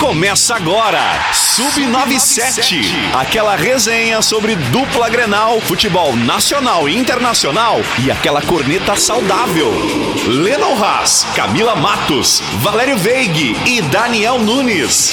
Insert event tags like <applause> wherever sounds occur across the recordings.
Começa agora, Sub97, aquela resenha sobre dupla Grenal, futebol nacional e internacional e aquela corneta saudável. Lennon Haas, Camila Matos, Valério Veig e Daniel Nunes.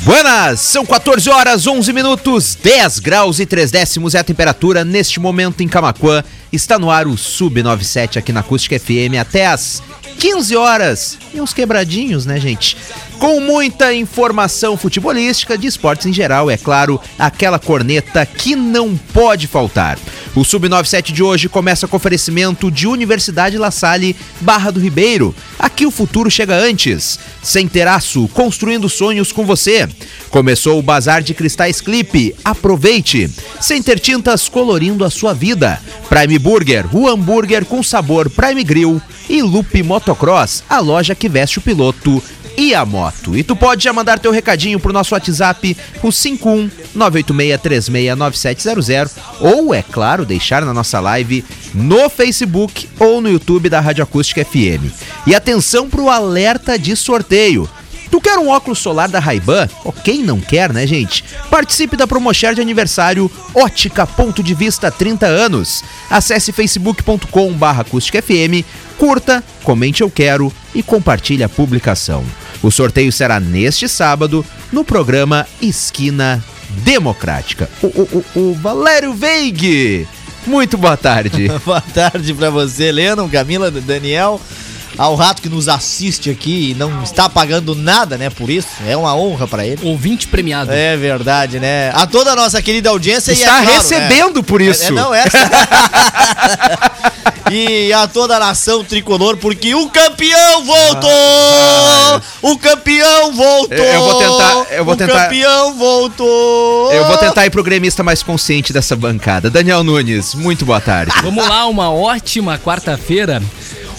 Buenas, são 14 horas 11 minutos, 10 graus e 3 décimos é a temperatura neste momento em Camaquã. Está no ar o Sub97 aqui na Acústica FM até as 15 horas e uns quebradinhos, né, gente? Com muita informação futebolística, de esportes em geral, é claro, aquela corneta que não pode faltar. O Sub97 de hoje começa com oferecimento de Universidade La Salle, Barra do Ribeiro. Aqui o futuro chega antes. Sem Teraço, construindo sonhos com você. Começou o Bazar de Cristais Clipe. Aproveite. Center Tintas colorindo a sua vida. Prime Burger, o hambúrguer com sabor Prime Grill. E Loop Motocross, a loja que veste o piloto e a moto. E tu pode já mandar teu recadinho pro nosso WhatsApp, o 51 986369700 ou, é claro, deixar na nossa live no Facebook ou no YouTube da Rádio Acústica FM. E atenção pro alerta de sorteio. Tu quer um óculos solar da Ray-Ban? Oh, quem não quer, né, gente? Participe da Promoshare de aniversário Ótica Ponto de Vista 30 anos. Acesse facebook.com barra curta, comente eu quero e compartilhe a publicação. O sorteio será neste sábado no programa Esquina Democrática. O, o, o, o Valério Veig! Muito boa tarde. <laughs> Boa tarde pra você, Lennon, Camila, Daniel. Ao rato que nos assiste aqui e não está pagando nada, né, por isso. É uma honra pra ele. Ouvinte premiado. É verdade, né? A toda a nossa querida audiência Está e é claro, recebendo né? por isso. É, é, não, essa. <laughs> e a toda a nação tricolor, porque o campeão voltou! O campeão voltou! Eu vou tentar- eu vou o tentar- campeão voltou! Eu vou tentar ir pro gremista mais consciente dessa bancada. Daniel Nunes, muito boa tarde. Vamos lá, uma ótima quarta-feira.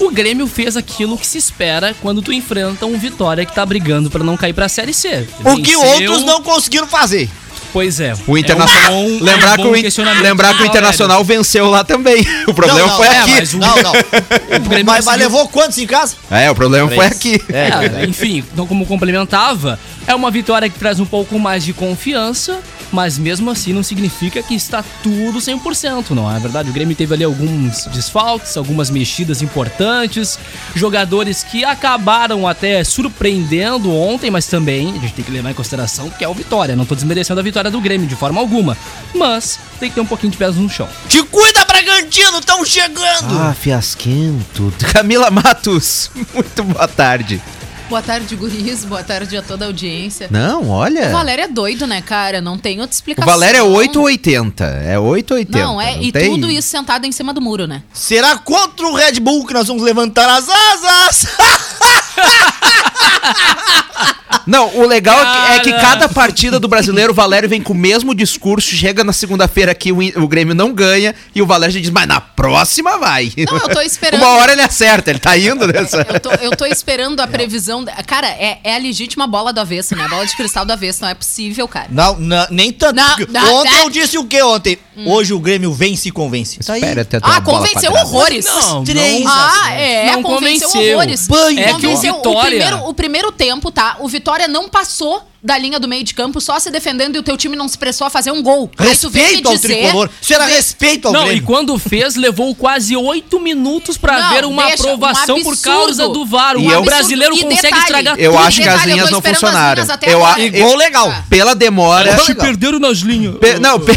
O Grêmio fez aquilo que se espera quando tu enfrenta um Vitória que tá brigando pra não cair pra Série C. O que outros não conseguiram fazer. Pois é. O Internacional. É um bom- lembrar um que, o, lembrar que o Internacional venceu lá também. <laughs> O problema Não, não, foi é, aqui. mas o- Não, não. <laughs> Grêmio mas, mas levou quantos em casa? É, o problema foi Três. aqui. É, <laughs> enfim, então como complementava, é uma vitória que traz um pouco mais de confiança, mas mesmo assim não significa que está tudo 100%, não é verdade? O Grêmio teve ali alguns desfalques, algumas mexidas importantes, jogadores que acabaram até surpreendendo ontem, mas também a gente tem que levar em consideração que é o Vitória, não tô desmerecendo a vitória do Grêmio de forma alguma, mas tem que ter um pouquinho de pés no chão. Te cuida, Bragantino, estão chegando! Ah, fiasquento. <laughs> Camila Matos, muito boa tarde. Boa tarde, guris. Boa tarde a toda a audiência. Não, olha. O Valério é doido, né, cara? Não tem outra O explicação. Valério é 880. É 880. Não, é, e tem- tudo isso sentado em cima do muro, né? Será contra o Red Bull que nós vamos levantar as asas? <laughs> Não, o legal é que, é que Cara. cada partida do brasileiro, o Valério vem com o mesmo discurso, chega na segunda-feira aqui, o, o Grêmio não ganha, e o Valério já diz, mas na próxima vai. Não, eu tô <laughs> esperando. Uma hora ele acerta, ele tá indo nessa. Eu tô, eu tô esperando a previsão. Cara, é, é a legítima bola do avesso, né? A bola de cristal do avesso. Não é possível, cara. Não, não, nem tanto. Não, porque não, ontem não. eu disse o que ontem? Hoje o Grêmio vence e convence. Tá aí. Espera até Ah, convenceu horrores. Não, Três. Ah, é, Não convenceu, convenceu. horrores. Banho. É que o convenceu. Vitória- primeiro, o primeiro tempo, tá? O Vitória não passou da linha do meio de campo, só se defendendo e o teu time não se pressou a fazer um gol. Aí tu vem me Respeito ao dizer- tricolor. Isso era respeito ao Não, e Grêmio. quando fez, levou quase oito minutos pra Não, ver uma deixa, um aprovação por absurdo. causa do VAR. E O eu- brasileiro E consegue detalhe, estragar Eu E acho que as detalhe, eu linhas não esperando as funcionaram. Eu, a-. E gol legal. Ah. Pela demora. Gol legal. <laughs> perderam nas linhas. Pe- não, <laughs> pe-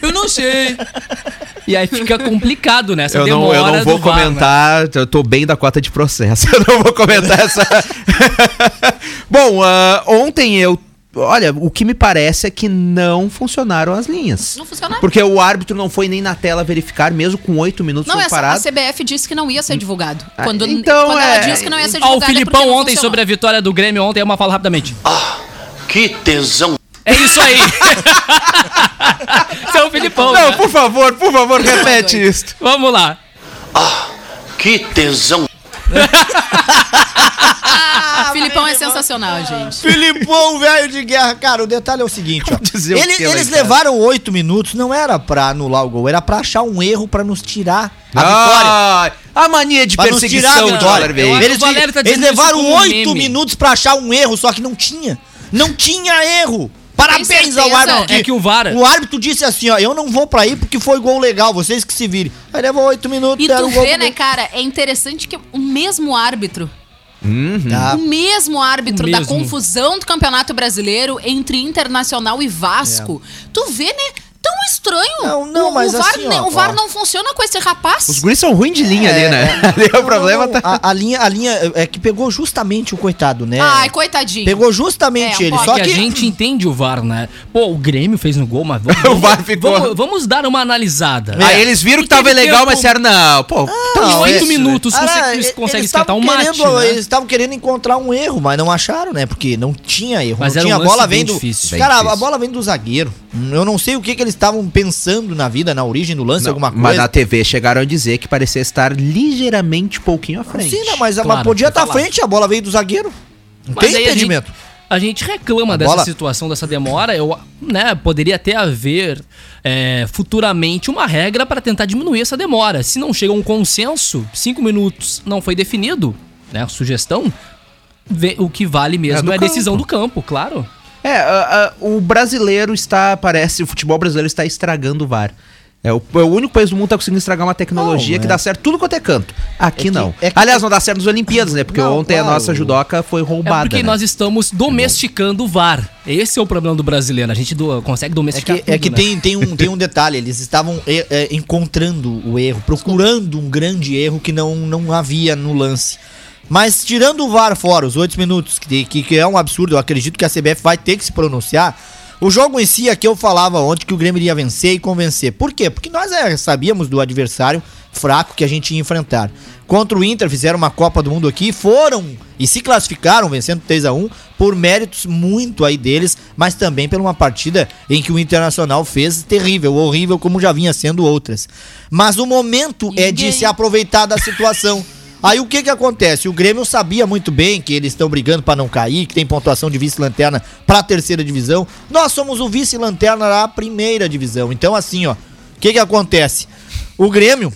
Eu não sei. <laughs> E aí fica complicado nessa eu não, eu não vou do VAR, né? comentar, eu tô bem da cota de processo. <laughs> Eu não vou comentar essa. <laughs> Bom, ah, ontem eu. Olha, o que me parece é que não funcionaram as linhas. Não funcionaram. Porque o árbitro não foi nem na tela verificar, mesmo com oito minutos Não, essa, a parado. CBF disse que não ia ser divulgado. Ah, Quando, então quando é- ela disse que não ia ser Ó, divulgado. o é Filipão não ontem funcionou. sobre a vitória do Grêmio ontem, é uma fala rapidamente. Que tesão. É isso aí. Esse é o Filipão. Não, né? por favor, por favor, repete isso. Vamos lá. Que tesão. Ah, Filipão é sensacional, gente. Filipão, velho de guerra. Cara, o detalhe é o seguinte, ó. <laughs> dizer o Ele- lá eles levaram oito minutos, não era pra anular o gol, era pra achar um erro pra nos tirar a vitória. Ah, a mania de Pra nos tirar a perseguição vitória. Acho- Eles, O tá eles levaram oito meme. minutos pra achar um erro, só que não tinha. Não tinha erro. Parabéns ao árbitro. É que o VAR- O árbitro disse assim, ó, eu não vou pra aí porque foi gol legal, vocês que se virem. Aí levou oito minutos, E tu vê, né, gol. cara, é interessante que o mesmo árbitro, Tá. o mesmo árbitro O da mesmo. confusão do Campeonato Brasileiro entre Internacional e Vasco. Tu vê, né? Tão estranho. Não, não, o, mas o VAR, assim, ó, o VAR ó. não funciona com esse rapaz. Os guris são ruins de linha ali, né? <laughs> Ali o Não, problema não, tá. A, a linha, a linha é que pegou justamente o coitado, né? Ai, coitadinho. Pegou justamente É, ele, só que, que... a gente <laughs> entende o VAR, né? Pô, o Grêmio fez no gol, mas vamos, <laughs> O VAR ficou- vamos, vamos dar uma analisada. Aí eles viram que tava legal, tempo- mas disseram, não, pô, Em Não, oito minutos Ah, você eles consegue escatar um mate, querendo- né? Eles estavam querendo encontrar um erro, mas não acharam, né? Porque não tinha erro. Mas não era tinha a bola vem do. Cara, a bola vem do zagueiro. Eu não sei o que, que eles estavam pensando na vida, na origem do lance, Não, alguma Mas coisa. na TV chegaram a dizer que parecia estar ligeiramente pouquinho à frente. Sim, não, mas, mas Claro, podia estar à falado. frente, a bola veio do zagueiro. Não Mas tem impedimento. A gente reclama A dessa bola- situação, dessa demora. Eu, né, poderia até haver é, futuramente uma regra para tentar diminuir essa demora. Se não chega a um consenso, cinco minutos não foi definido, né, sugestão, vê- o que vale É mesmo do é, a decisão campo. do campo, claro. É, a- a- o brasileiro está, parece, o futebol brasileiro está estragando o VAR. É o, é o único país do mundo que tá conseguindo estragar uma tecnologia Não, que é. dá certo tudo quanto é canto. Aqui É que- não. é que- Aliás, não dá certo nas Olimpíadas, né? Porque Não, ontem a claro. nossa judoca foi É roubada. porque né? nós estamos domesticando o VAR. Esse é o problema do brasileiro. A gente do- consegue É domesticar que, é tudo, que né? tem, tem, um, tem um detalhe, eles estavam é, é, encontrando o erro, procurando um grande erro que não, não havia no lance. Mas tirando o VAR fora, os oito minutos, que, que, que é um absurdo, eu acredito que a CBF vai ter que se pronunciar. O jogo em si, aqui eu falava ontem que o Grêmio iria vencer e convencer. Por quê? Porque nós é, sabíamos do adversário fraco que a gente ia enfrentar. Contra o Inter, fizeram uma Copa do Mundo aqui, foram e se classificaram, vencendo 3 a 1 por méritos muito aí deles, mas também por uma partida em que o Internacional fez terrível, horrível, como já vinha sendo outras. Mas o momento é de Ninguém. se aproveitar da situação. <laughs> Aí o que que acontece? O Grêmio sabia muito bem que eles estão brigando pra não cair, que tem pontuação de vice-lanterna pra terceira divisão. Nós somos o vice-lanterna da primeira divisão. Então assim, ó, o que que acontece? O Grêmio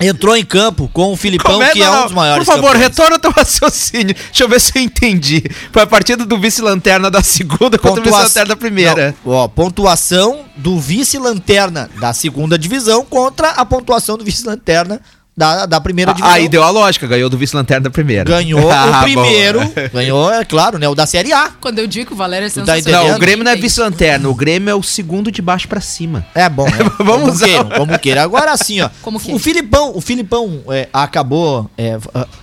entrou em campo com o Filipão, que é um dos maiores Por favor, campeões. retorna o teu <laughs> raciocínio. Deixa eu ver se eu entendi. Foi a partida do vice-lanterna da segunda contra o Pontua- vice-lanterna da primeira. Não, ó, pontuação do vice-lanterna da segunda divisão contra a pontuação do vice-lanterna da, da primeira divisão. Ah, Aí deu a lógica, ganhou do vice-lanterna da primeira. Ganhou <laughs> Ah, o bom. primeiro, ganhou, é claro, né? O da Série A. Quando eu digo que o Valério é sensacional. Não, o Grêmio não é vice-lanterna, o Grêmio é o segundo de baixo pra cima. É bom, né? <laughs> Vamos como usar. queiram, como queira. Agora sim, ó. Como que? O Filipão, o Filipão é, acabou é,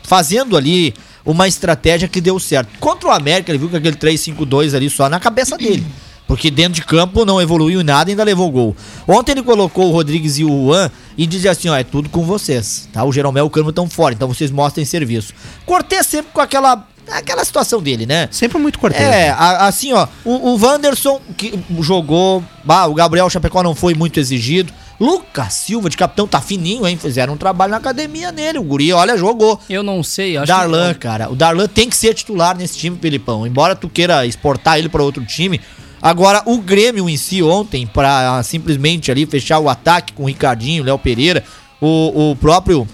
fazendo ali uma estratégia que deu certo. Contra o América, ele viu que aquele 3-5-2 ali só na cabeça dele. Porque dentro de campo não evoluiu em nada e ainda levou gol. Ontem ele colocou o Rodrigues e o Juan e dizia assim: ó, é tudo com vocês. Tá? O Jeromel e o Cano estão fora, então vocês mostrem serviço. Cortez sempre com aquela, aquela situação dele, né? Sempre muito cortês. É, a- assim, ó, o, o Wanderson que jogou, bah, o Gabriel Chapecó não foi muito exigido. Lucas Silva de capitão tá fininho, hein? Fizeram um trabalho na academia nele. O Guri, olha, jogou. Eu não sei, acho Darlan, que... cara. O Darlan tem que ser titular nesse time, Felipão. Embora tu queira exportar ele pra outro time. Agora, o Grêmio em si ontem, ah, simplesmente ali fechar o ataque com o Ricardinho, Léo Pereira, o, o próprio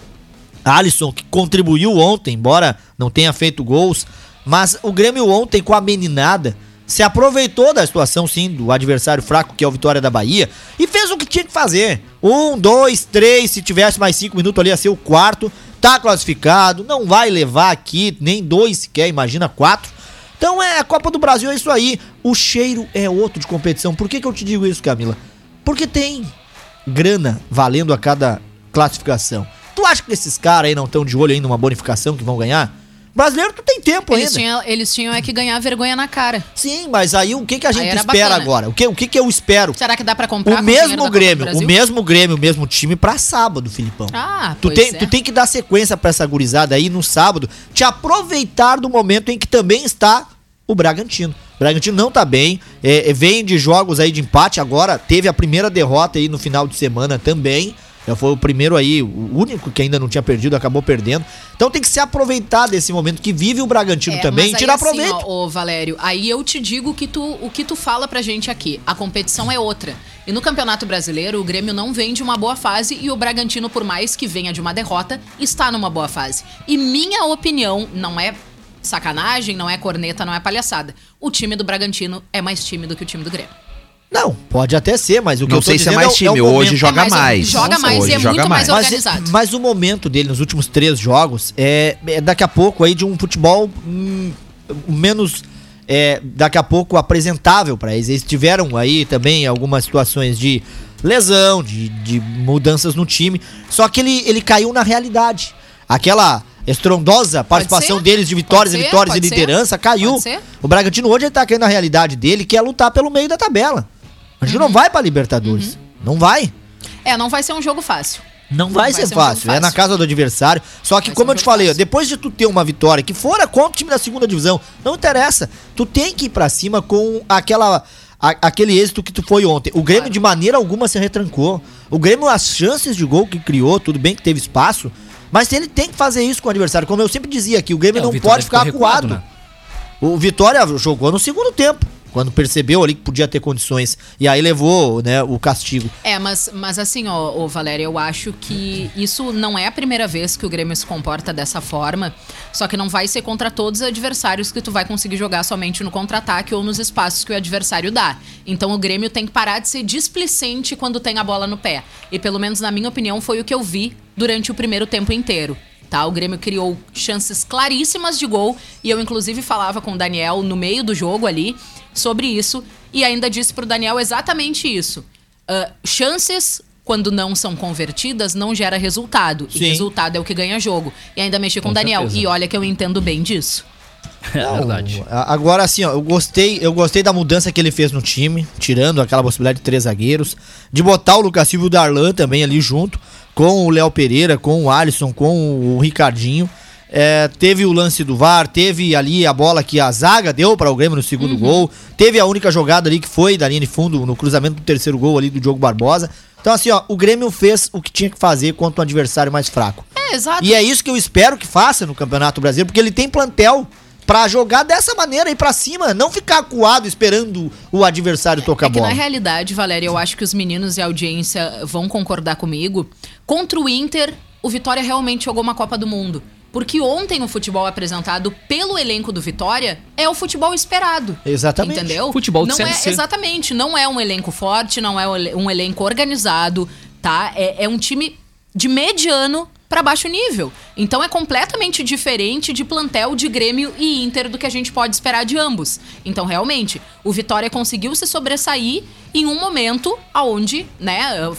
Alisson, que contribuiu ontem, embora não tenha feito gols. Mas o Grêmio ontem, com a meninada, se aproveitou da situação, sim, do adversário fraco, que é o Vitória da Bahia, e fez o que tinha que fazer. Um, dois, três, se tivesse mais cinco minutos ali, ia ser o quarto. Tá classificado, não vai levar aqui nem dois sequer, imagina quatro. Então é a Copa do Brasil, é isso aí. O cheiro é outro de competição. Por que, que eu te digo isso, Camila? Porque tem grana valendo a cada classificação. Tu acha que esses caras aí não estão de olho ainda numa bonificação que vão ganhar? Brasileiro tu tem tempo Eles ainda. tinham, eles tinham é que ganhar vergonha na cara. Sim, mas aí o que, que a gente era espera bacana. agora? O que, o que, que eu espero? Será que dá pra comprar O mesmo Grêmio, o mesmo Grêmio, o mesmo time pra sábado, Filipão. Ah, Tu tem, é. tu tem que dar sequência pra essa gurizada aí no sábado, te aproveitar do momento em que também está o Bragantino. O Bragantino não tá bem, é, é, vem de jogos aí de empate agora, teve a primeira derrota aí no final de semana também. Já foi o primeiro aí, o único que ainda não tinha perdido, acabou perdendo. Então tem que se aproveitar desse momento que vive o Bragantino É, também e tirar assim, proveito. ó, ô, Valério, aí eu te digo que tu, o que tu fala pra gente aqui. A competição é outra. E no Campeonato Brasileiro, o Grêmio não vem de uma boa fase e o Bragantino, por mais que venha de uma derrota, está numa boa fase. E minha opinião, não é sacanagem, não é corneta, não é palhaçada. O time do Bragantino é mais time do que o time do Grêmio. Não, pode até ser, mas o que Não eu tô sei se é dizendo mais time, o hoje joga É mais- mais. joga mais Hoje e é joga muito mais Mas, organizado. mas o momento dele nos últimos três jogos é, é daqui a pouco aí de um futebol hum, menos é, daqui a pouco apresentável para eles. Eles tiveram aí também algumas situações de lesão, de, de mudanças no time. Só que ele, ele caiu na realidade. Aquela estrondosa participação deles de vitórias pode e ser, vitórias e pode ser, liderança caiu. O Bragantino hoje ele tá caindo na realidade dele, que é lutar pelo meio da tabela. A gente Uhum. não vai pra Libertadores. Não vai. É, não vai ser um jogo fácil. Não vai, Vai ser, ser um jogo fácil. É na fácil. casa do adversário. Só que, Vai como um eu te falei, fácil. depois de tu ter uma vitória que fora contra o time da segunda divisão, não interessa. Tu tem que ir pra cima com aquela. a- aquele êxito que tu foi ontem. O Grêmio, de maneira alguma, se retrancou. O Grêmio, as chances de gol que criou, tudo bem que teve espaço. Mas ele tem que fazer isso com o adversário. Como eu sempre dizia aqui, o Grêmio É, o não Vitória pode ficar recuado, acuado. né? O Vitória jogou no segundo tempo. Quando percebeu ali que podia ter condições. E aí levou né, o castigo. É, mas, mas assim, ó, Valéria, eu acho que isso não é a primeira vez que o Grêmio se comporta dessa forma. Só que não vai ser contra todos os adversários que tu vai conseguir jogar somente no contra-ataque ou nos espaços que o adversário dá. Então o Grêmio tem que parar de ser displicente quando tem a bola no pé. E pelo menos na minha opinião foi o que eu vi durante o primeiro tempo inteiro. Tá, o Grêmio criou chances claríssimas de gol e eu inclusive falava com o Daniel no meio do jogo ali sobre isso e ainda disse pro Daniel exatamente isso. Ah, chances, quando não são convertidas, não gera resultado. Sim. E resultado é o que ganha jogo. E ainda mexi com, Com o Daniel. certeza. E olha que eu entendo bem disso. É Não, verdade. Agora, assim, ó, eu gostei, eu gostei da mudança que ele fez no time, tirando aquela possibilidade de três zagueiros, de botar o Lucas Silva e o Darlan também ali junto, com o Léo Pereira, com o Alisson, com o Ricardinho. É, teve o lance do VAR, teve ali a bola que a zaga deu para o Grêmio no segundo gol, teve a única jogada ali que foi da linha de fundo no cruzamento do terceiro gol ali do Diogo Barbosa. Então, assim, ó, o Grêmio fez o que tinha que fazer contra um adversário mais fraco. É, exato. E é isso que eu espero que faça no Campeonato Brasileiro, porque ele tem plantel pra jogar dessa maneira aí pra cima, não ficar acuado esperando o adversário tocar É que bola. na realidade, Valéria, eu acho que os meninos e a audiência vão concordar comigo. Contra o Inter, o Vitória realmente jogou uma Copa do Mundo. Porque ontem o futebol apresentado pelo elenco do Vitória é o futebol esperado. Exatamente. Entendeu? Futebol de não é. Exatamente. Não é um elenco forte, não é um ele- elenco organizado, tá? É, é um time de mediano pra baixo nível. Então é completamente diferente de plantel de Grêmio e Inter do que a gente pode esperar de ambos. Então realmente, o Vitória conseguiu se sobressair em um momento aonde, né,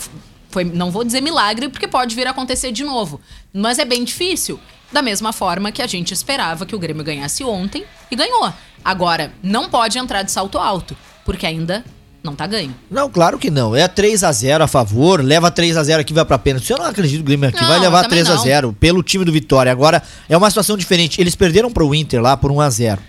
foi, não vou dizer milagre porque pode vir a acontecer de novo, mas é bem difícil. Da mesma forma que a gente esperava que o Grêmio ganhasse ontem e ganhou. Agora, não pode entrar de salto alto, porque ainda não tá ganho. Não, claro que não. É 3 a 0 a favor, leva 3 a 0 aqui vai pra pênalti. Eu não acredito que o Grêmio aqui Não, vai levar também 3 a 0 pelo time do Vitória. Agora é uma situação diferente. Eles perderam pro Inter lá por 1 a 0.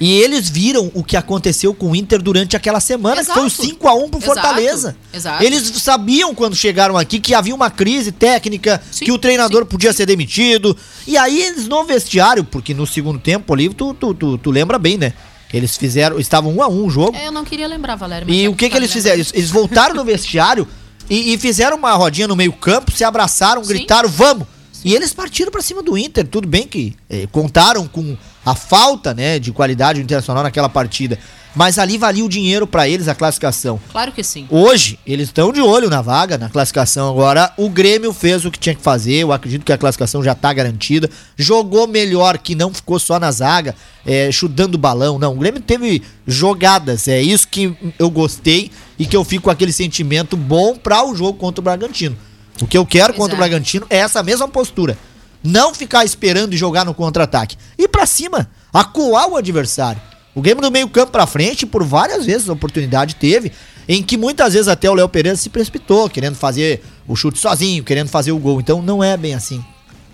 E eles viram o que aconteceu com o Inter durante aquela semana, que foi o Exato. 5 a 1 pro Exato. Fortaleza. Exato. Eles sabiam quando chegaram aqui que havia uma crise técnica, Sim, que o treinador sim, podia ser demitido. E aí eles no vestiário, porque no segundo tempo ali, tu, tu, tu, tu lembra bem, né? Eles fizeram, estavam 1 a 1 o jogo. É, eu não queria lembrar, Valério. E é o que, que eles me fizeram? Eles, voltaram no vestiário e, e fizeram uma rodinha no meio-campo, se abraçaram, gritaram, vamos! E eles partiram pra cima do Inter. Tudo bem que eh, contaram com a falta né, de qualidade internacional naquela partida. Mas ali valia o dinheiro pra eles a classificação. Claro que sim. Hoje, eles estão de olho na vaga, na classificação agora. O Grêmio fez o que tinha que fazer. Eu acredito que a classificação já tá garantida. Jogou melhor, que não ficou só na zaga, é, chutando o balão. Não, o Grêmio teve jogadas. É isso que eu gostei e que eu fico com aquele sentimento bom para o jogo contra o Bragantino. O que eu quero contra o. Bragantino é essa mesma postura. Não ficar esperando e jogar no contra-ataque. Ir pra cima, acuar o adversário. O Grêmio do meio campo pra frente, por várias vezes a oportunidade teve, em que muitas vezes até o Léo Pereira se precipitou, querendo fazer o chute sozinho, querendo fazer o gol. Então não é bem assim.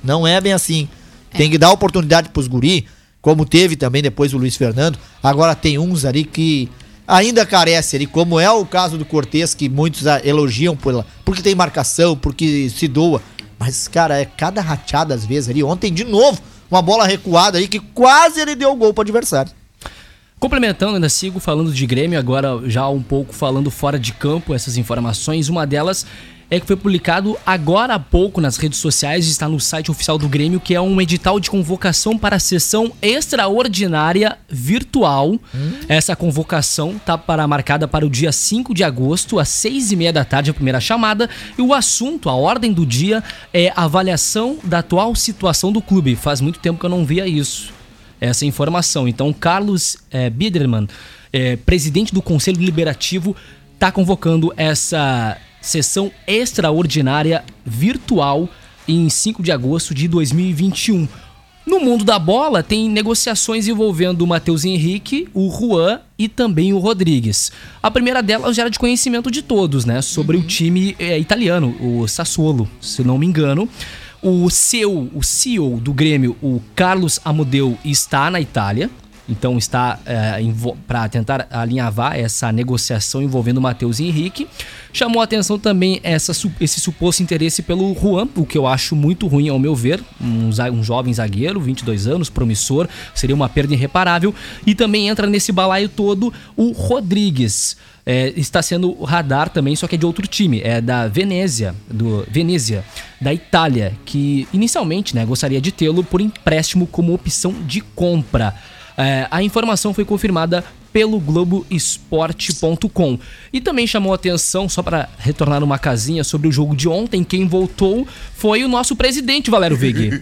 Não é bem assim. Tem que dar oportunidade pros guri, como teve também depois o Luiz Fernando. Agora tem uns ali que ainda carece ali, como é o caso do Cortez, que muitos elogiam por, porque tem marcação, porque se doa. Mas, cara, é cada rachada às vezes ali. Ontem, de novo, uma bola recuada aí que quase ele deu o gol pro adversário. Complementando, ainda sigo falando de Grêmio, agora já um pouco falando fora de campo essas informações. Uma delas é que foi publicado agora há pouco nas redes sociais, está no site oficial do Grêmio, que é um edital de convocação para a sessão extraordinária virtual. Essa convocação está para, marcada para o dia 5 de agosto, às 6 e meia da tarde, a primeira chamada. E o assunto, a ordem do dia, é avaliação da atual situação do clube. Faz muito tempo que eu não via isso essa informação. Então, Carlos eh, Biederman, eh, presidente do Conselho Deliberativo, está convocando essa sessão extraordinária virtual em 5 de agosto de 2021. No mundo da bola, tem negociações envolvendo o Matheus Henrique, o Juan e também o Rodrigues. A primeira delas já era de conhecimento de todos, né? Sobre o time eh, italiano, o Sassuolo, se não me engano. O seu, o CEO do Grêmio, o Carlos Amodeu, está na Itália. Então está para tentar alinhavar essa negociação envolvendo o Matheus Henrique. Chamou a atenção também essa, esse suposto interesse pelo Juan, o que eu acho muito ruim ao meu ver. Um, um jovem zagueiro, 22 anos, promissor, seria uma perda irreparável. E também entra nesse balaio todo o Rodrigues. É, está sendo radar também, só que é de outro time, é da Venezia, do Venezia, da Itália, que inicialmente né, gostaria de tê-lo por empréstimo como opção de compra. É, a informação foi confirmada pelo Globoesporte.com. E também chamou a atenção, só para retornar uma casinha sobre o jogo de ontem, quem voltou foi o nosso presidente, Valério Vig. <laughs>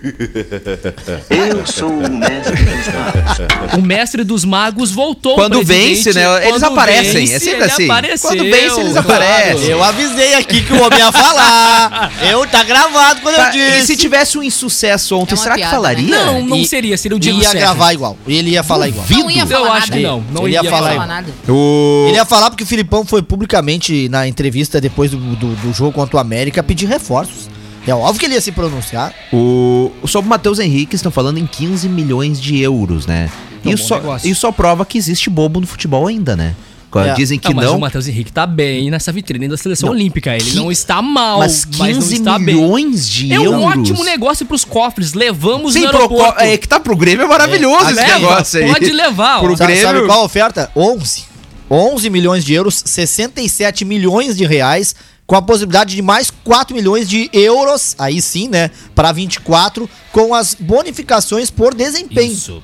Eu sou o mestre dos magos. O mestre dos magos voltou. Quando vence, né? Eles Quando aparecem, vence, é sempre assim. apareceu, Quando vence, eles claro. aparecem. Eu avisei aqui que o homem ia falar. Eu tá gravado quando Tá, eu e disse. se tivesse um insucesso ontem, É será que piada, falaria? né? Não, não E- seria, seria o Diego ia Sérgio. gravar igual. Ele ia falar igual. Não ia falar Eu nada. acho que não. Não Ele ia, ia falar ia falar nada. O... Ele ia falar porque o Filipão foi publicamente na entrevista depois do, do, do jogo contra o América pedir reforços. É óbvio que ele ia se pronunciar. O... Sobre o Matheus Henrique, estão falando em 15 milhões de euros, né? É Isso só, isso só prova que existe bobo no futebol ainda, né? Quando É. dizem que Não, mas não. o Matheus Henrique tá bem nessa vitrine da seleção Não, olímpica. Ele que- não está mal, Mas mas, 15 não está bem. milhões de É euros. um ótimo negócio pros cofres. Levamos Sim, no pro, aeroporto. é que tá pro Grêmio é maravilhoso esse Leva, negócio aí. Pode levar. Pro Sabe, Grêmio. sabe qual a oferta? 11. 11 milhões de euros, 67 milhões de reais, com a possibilidade de mais 4 milhões de euros, aí sim, né, para 24, com as bonificações por desempenho. Isso.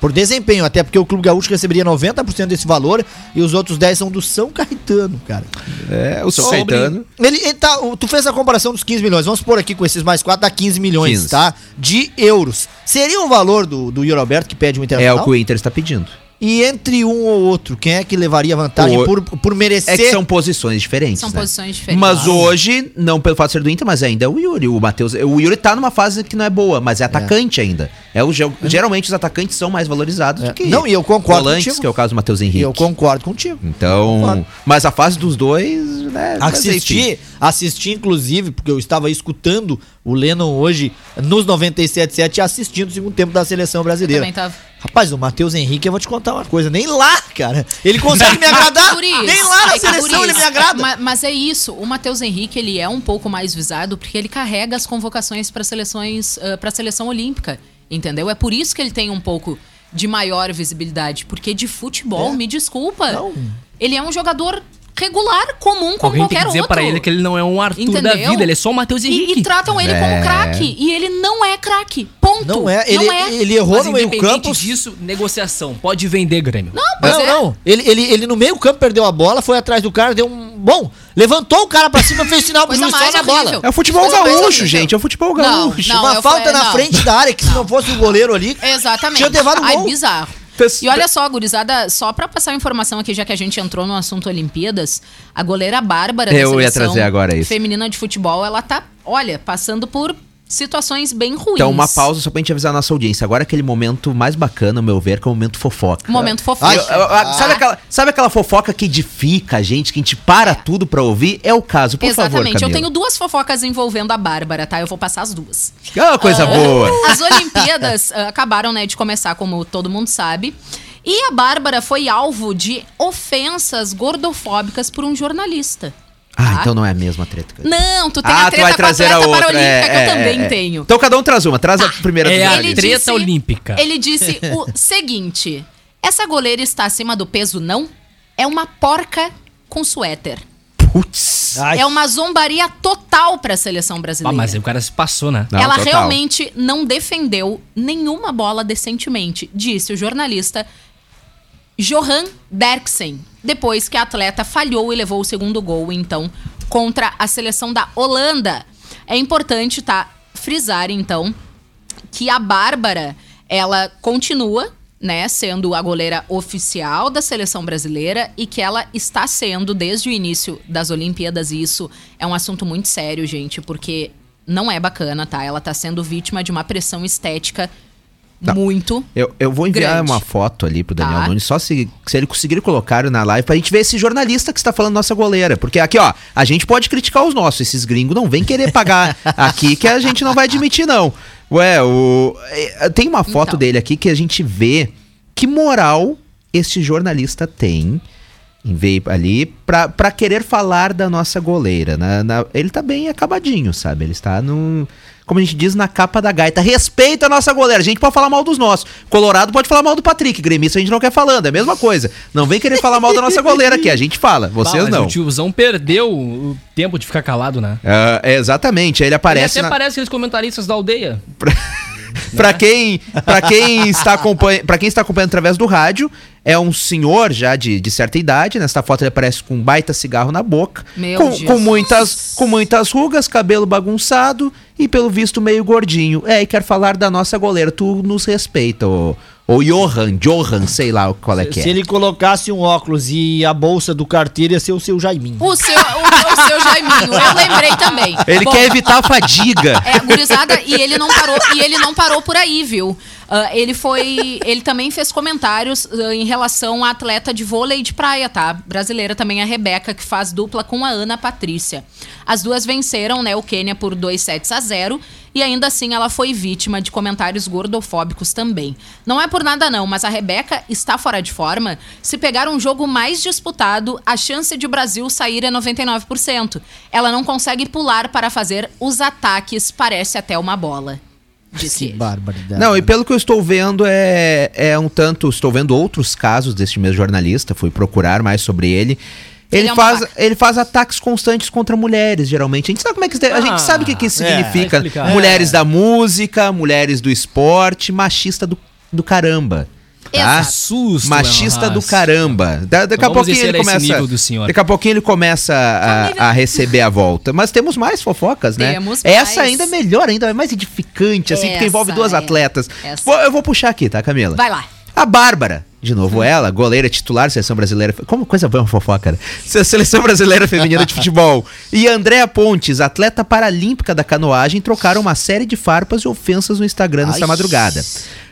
Por desempenho, até porque o Clube Gaúcho receberia 90% desse valor e os outros 10 são do São Caetano, cara. É, o São Sobre- Caetano. Ele, ele tá, o- tu fez a comparação dos 15 milhões. Vamos supor aqui com esses mais 4 dá 15 milhões, 15. tá? De euros. Seria o valor do, do Yuri Alberto que pede o É Internacional? o que o Inter está pedindo. E entre um ou outro, quem é que levaria vantagem O- por, por merecer? É que são posições diferentes. São né? posições diferentes. Mas hoje, não pelo fato de ser do Inter, mas ainda é o Yuri, o Matheus. O Yuri tá numa fase que não é boa, mas é atacante ainda. É o, ge- geralmente os atacantes são mais valorizados É. do que Não, e eu concordo volantes, contigo. que é o caso do Matheus E Henrique. eu concordo contigo. Então, Concordo. mas a fase dos dois, né? mas. Assisti, assisti inclusive, porque eu estava escutando o Lennon hoje nos 97.7 assistindo o segundo tempo da seleção brasileira. Também tava. Rapaz, o Matheus Henrique, eu vou te contar uma coisa, nem lá, cara, ele consegue me agradar, <laughs> Por isso, nem lá na é seleção ele me agrada. Ma- Mas, é isso, o Matheus Henrique, ele é um pouco mais visado porque ele carrega as convocações para seleções, para seleção olímpica, entendeu? É por isso que ele tem um pouco de maior visibilidade, porque de futebol, É. me desculpa, Não. ele é um jogador regular, comum como Alguém tem qualquer que dizer outro. pra ele que ele não é um Arthur da Entendeu? vida, ele é só o Matheus E, Henrique. e tratam ele É. como craque. E ele não é craque. Ponto. Não é, ele, Não é. ele errou Mas no meio campo. disso, negociação. Pode vender, Grêmio. Não, pois Não, é. não. Ele, ele, ele no meio campo perdeu a bola, foi atrás do cara, deu um. Bom, levantou o cara pra cima, fez sinal pro juiz só mais na bola. É o futebol Coisa mais gaúcho, gente. É o futebol Não, gaúcho. não. Uma eu falta na não. frente da área, que se não fosse o goleiro ali. Exatamente. Tinha levado Ai, gol. bizarro. E olha só, gurizada, só pra passar a informação aqui, já que a gente entrou no assunto Olimpíadas, a goleira Bárbara Eu ia trazer agora isso. feminina de futebol, ela tá, olha, passando por situações bem ruins. Então, uma pausa só pra gente avisar a nossa audiência. Agora aquele momento mais bacana, ao meu ver, que é o momento fofoca. Momento fofoca. eu- eu- sabe, aquela, sabe aquela fofoca que edifica a gente, que a gente para tudo pra ouvir? É o caso, por favor, Exatamente. eu tenho duas fofocas envolvendo a Bárbara, tá? Eu vou passar as duas. Ah, coisa boa. <laughs> As Olimpíadas ah, acabaram, né, de começar, como todo mundo sabe. E a Bárbara foi alvo de ofensas gordofóbicas por um jornalista. Ah, tá? então não é a mesma treta. cara. Não, tu tem ah, a tu treta vai com a trazer a atleta outra. paralímpica é, que eu é, também é. tenho. Então cada um traz uma. Traz a primeira É do a treta disse- olímpica. Ele disse <laughs> o seguinte: essa goleira está acima do peso, não? É uma porca com suéter. Putz. Ai, É uma zombaria total para a seleção Ah, brasileira. mas aí o cara se passou, né? Não, Ela total. realmente não defendeu nenhuma bola decentemente, disse o jornalista Johan Derksen, depois que a atleta falhou e levou o segundo gol, então, contra a seleção da Holanda. É importante, tá, frisar, então, que a Bárbara, ela continua, né, sendo a goleira oficial da seleção brasileira e que ela está sendo desde o início das Olimpíadas e isso é um assunto muito sério, gente, porque não é bacana, tá? Ela tá sendo vítima de uma pressão estética muito Eu, eu vou enviar Grande. uma foto ali pro Daniel Tá. Nunes, só se, se ele conseguir colocar na live, pra gente ver esse jornalista que está falando nossa goleira. Porque aqui, ó, a gente pode criticar os nossos, esses gringos não vem querer pagar <laughs> aqui que a gente não vai admitir, não. Ué, o, é, tem uma foto Então. dele aqui que a gente vê que moral este jornalista tem ver ali pra, pra querer falar da nossa goleira. Na, na- ele tá bem acabadinho, sabe? Ele está no. Como a gente diz, na capa da gaita. Respeita a nossa goleira. A gente pode falar mal dos nossos. Colorado pode falar mal do Patrick. Gremista a gente não quer falando. É a mesma coisa. Não vem querer falar mal da nossa goleira aqui. A gente fala. Vocês não. O tiozão perdeu o tempo de ficar calado, né? Ah, é, exatamente. Aí ele aparece. Ele até na- parece aqueles comentaristas da aldeia. <laughs> Pra quem, pra quem está acompanhando, para quem está acompanhando através do rádio, é um senhor já de, de certa idade. Nesta foto ele aparece com um baita cigarro na boca, Meu com, com muitas com muitas rugas, cabelo bagunçado e pelo visto meio gordinho. É, e quer falar da nossa goleira. Tu nos respeita, ô, ô Johan, Johan, sei lá qual é que se é. ele colocasse um óculos e a bolsa do carteiro ia ser o seu Jaiminho. O seu, o, o seu Jaiminho, eu lembrei também. Ele Bom, quer evitar a <laughs> fadiga. É, gurizada, e ele não parou, e ele não parou por aí, viu? Ah, ele foi. Ele também fez comentários ah, em relação à atleta de vôlei de praia, tá? Brasileira também, a Rebeca, que faz dupla com a Ana Patrícia. As duas venceram, né, o Quênia por 2 sets a 0 e ainda assim ela foi vítima de comentários gordofóbicos também. Não é por nada não, mas a Rebeca está fora de forma. Se pegar um jogo mais disputado, a chance de o Brasil sair é 99%. Ela não consegue pular para fazer os ataques, parece até uma bola. Disse Que barbaridade. Não, e pelo que eu estou vendo, é, é um tanto. Estou vendo outros casos deste mesmo jornalista, fui procurar mais sobre ele. Ele, Ele é faz, ele faz ataques constantes contra mulheres, geralmente. A gente sabe como é que a gente sabe o que, que isso é, significa. vai explicar. mulheres da música, mulheres do esporte, machista do, do caramba. Tá? Susto, Machista Leonardo. do caramba. Da, daqui a pouquinho ele começa. nível do senhor. Daqui a pouquinho ele começa a, a receber a volta. Mas temos mais fofocas, né? Temos Essa mais. ainda é melhor, ainda é mais edificante, assim, porque Essa envolve duas é. atletas. Essa. Eu vou puxar aqui, tá, Camila? Vai lá. A Bárbara, de novo ela, goleira titular, seleção brasileira. Como coisa boa uma fofoca, né? Se- Seleção brasileira feminina de futebol. E Andréa Pontes, atleta paralímpica da canoagem, trocaram uma série de farpas e ofensas no Instagram nesta madrugada.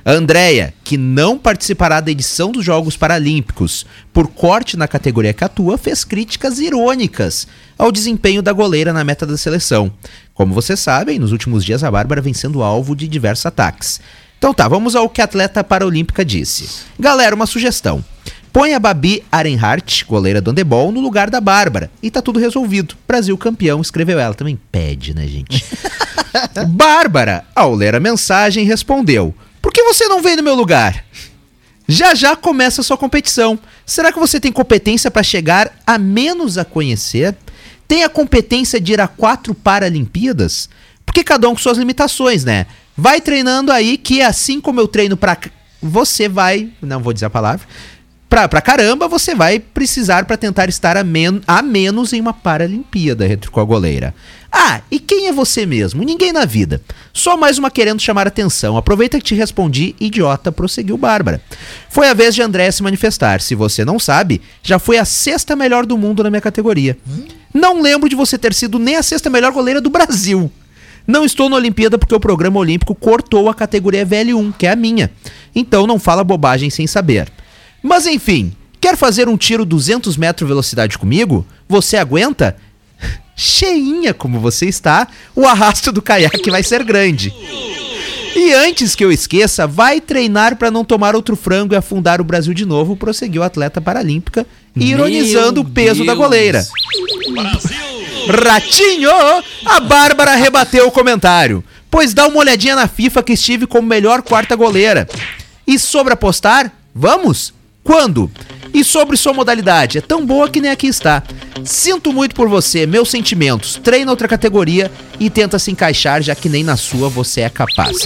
A Andréia, que não participará da edição dos Jogos Paralímpicos por corte na categoria que atua, fez críticas irônicas ao desempenho da goleira na meta da seleção. Como vocês sabem, nos últimos dias a Bárbara vem sendo alvo de diversos ataques. Então tá, vamos ao que a atleta paralímpica disse. Galera, uma sugestão. Põe a Babi Arenhart, goleira do handebol, no lugar da Bárbara. E tá tudo resolvido. Brasil campeão, escreveu ela. Também pede, né, gente? <laughs> Bárbara, ao ler a mensagem, respondeu: Por que você não vem no meu lugar? Já já começa a sua competição. Será que você tem competência para chegar a menos a conhecer? Tem a competência de ir a quatro Paralimpíadas? Porque cada um com suas limitações, né? Vai treinando aí que assim como eu treino pra. Você vai. Não vou dizer a palavra. Pra, pra caramba, você vai precisar pra tentar estar a, men a menos em uma Paralimpíada, retrucou a goleira. Ah, e quem é você mesmo? Ninguém na vida. Só mais uma querendo chamar atenção. Aproveita que te respondi, idiota, prosseguiu Bárbara. Foi a vez de André se manifestar. Se você não sabe, já foi a sexta melhor do mundo na minha categoria. Não lembro de você ter sido nem a sexta melhor goleira do Brasil. Não estou na Olimpíada porque o programa olímpico cortou a categoria VL1, que é a minha. Então não fala bobagem sem saber. Mas enfim, quer fazer um tiro 200 metros velocidade comigo? Você aguenta? <laughs> Cheinha como você está, o arrasto do caiaque vai ser grande. E antes que eu esqueça, vai treinar pra não tomar outro frango e afundar o Brasil de novo, prosseguiu a atleta paralímpica, ironizando o peso da Deus. goleira. Ratinho! A Bárbara rebateu o comentário. Pois dá uma olhadinha na FIFA que estive como melhor quarta goleira. E sobre apostar? Vamos? Quando? E sobre sua modalidade? É tão boa que nem aqui está. Sinto muito por você, meus sentimentos. Treina outra categoria e tenta se encaixar, já que nem na sua você é capaz.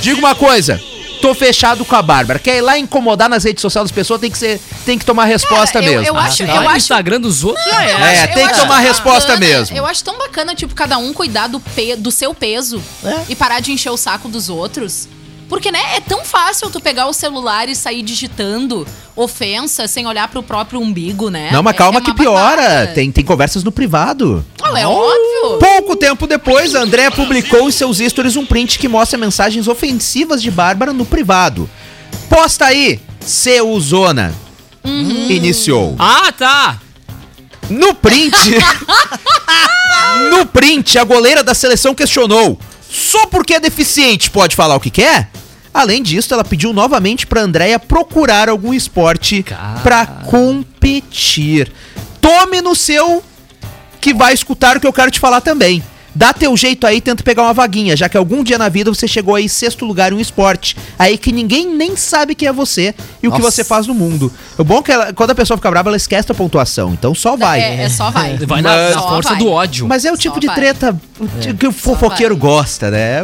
Diga uma coisa. Tô fechado com a Bárbara. Quer ir lá incomodar nas redes sociais das pessoas, tem que, ser, tem que tomar resposta Cara, eu- mesmo. eu acho- Lá no acho- Instagram dos outros já É, é. tem que tomar resposta bacana, mesmo. Eu acho tão bacana, tipo, cada um cuidar do, pe do seu peso É. e parar de encher o saco dos outros. Porque, né, é tão fácil tu pegar o celular e sair digitando ofensa sem olhar pro próprio umbigo, né? Não, mas É- calma é que uma piora. Tem, tem conversas no privado. Não, é óbvio. Pouco tempo depois, a Andrea publicou em seus stories um print que mostra mensagens ofensivas de Bárbara no privado. Posta aí, seu Zona. Iniciou. Ah, tá. No print. <laughs> no print, a goleira da seleção questionou: só porque é deficiente pode falar o que quer? Além disso, ela pediu novamente pra Andrea procurar algum esporte pra competir. Tome no seu que vai escutar o que eu quero te falar também. Dá teu jeito aí, tenta pegar uma vaguinha, já que algum dia na vida você chegou aí em sexto lugar em um esporte. Aí que ninguém nem sabe quem é você e o que Nossa. você faz no mundo. O bom é que ela- quando a pessoa fica brava, ela esquece a pontuação. Então só vai. É, é só vai. Vai na, Mas- na Só força vai. do ódio. Mas é o Só tipo de vai. treta que o fofoqueiro gosta, né?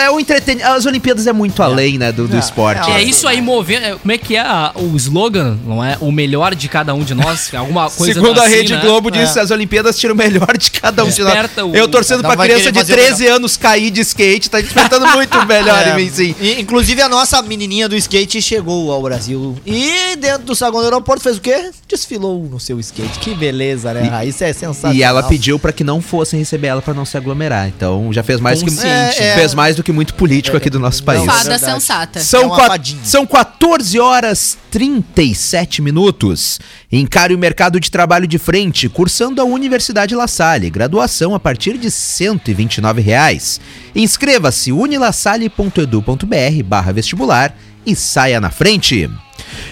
É o entretenimento. As Olimpíadas é muito além, né, do, do esporte. É isso aí movendo. é, Como é que é a- o slogan? Não é? O melhor de cada um de nós? Alguma coisa Segundo a assim, Rede né? Globo, disse as Olimpíadas tiram o melhor de cada um de nós. O- Eu torcendo pra vai criança de fazer o 13 anos cair de skate, tá despertando <laughs> muito melhor É, em mim, sim. e, inclusive a nossa menininha do skate chegou ao Brasil. E dentro do saguão do aeroporto fez o quê? Desfilou no seu skate. Que beleza, né? Ah, isso é sensacional. E ela pediu pra que não fossem receber ela pra não se aglomerar. Então já fez mais, que. É, é. fez mais do que muito político aqui do nosso país. Fada sensata. São, É são 14 horas 37 minutos. Encare o mercado de trabalho de frente, cursando a Universidade La Salle. Graduação a partir de R$ 129 reais. Inscreva-se unilasalle.edu.br barra vestibular e saia na frente.